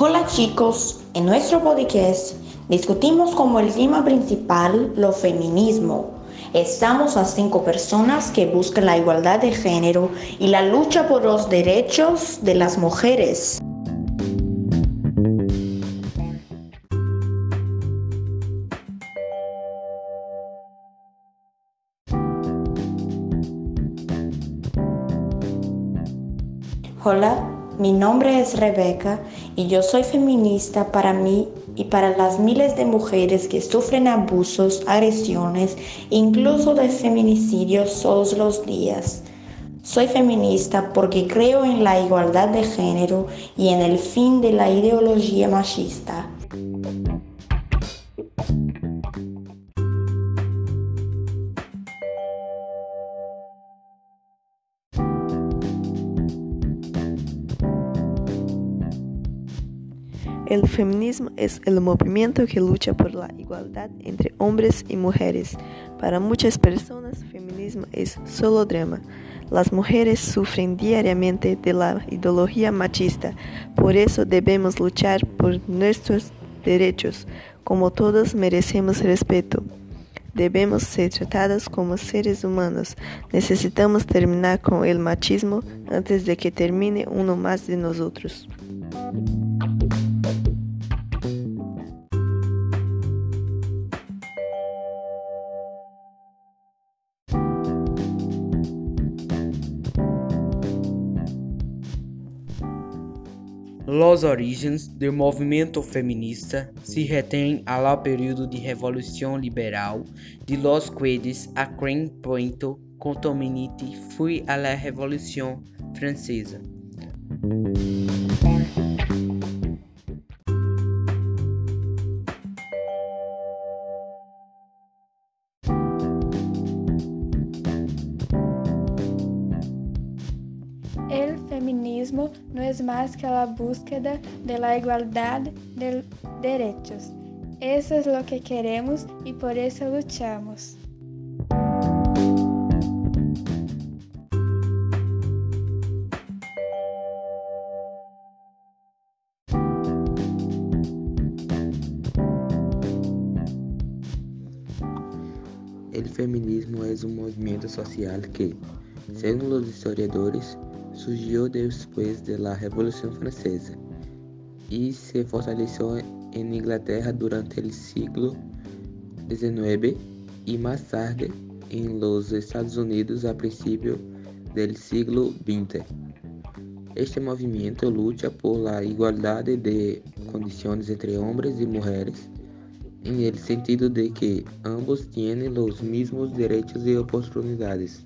Hola chicos, en nuestro podcast discutimos como el tema principal lo feminismo. Estamos a cinco personas que buscan la igualdad de género y la lucha por los derechos de las mujeres. Hola, mi nombre es Rebeca y yo soy feminista para mí y para las miles de mujeres que sufren abusos, agresiones, incluso de feminicidios todos los días. Soy feminista porque creo en la igualdad de género y en el fin de la ideología machista. El feminismo es el movimiento que lucha por la igualdad entre hombres y mujeres. Para muchas personas, feminismo es solo drama. Las mujeres sufren diariamente de la ideología machista, por eso debemos luchar por nuestros derechos. Como todos merecemos respeto. Debemos ser tratadas como seres humanos. Necesitamos terminar con el machismo antes de que termine uno más de nosotros. Los orígenes do movimento feminista se retêm ao período de Revolução Liberal, de los cuales a gran punto contaminante foi a la Revolução Francesa. El feminismo no es más que la búsqueda de la igualdad de derechos. Eso es lo que queremos y por eso luchamos. El feminismo es un movimiento social que, según los historiadores, surgió después de la Francesa y se fortaleció en Inglaterra durante el siglo XIX y más tarde en los Estados Unidos a principios del siglo XX. Este movimiento lucha por la igualdad de condiciones entre hombres y mujeres en el sentido de que ambos tienen los mismos derechos y oportunidades.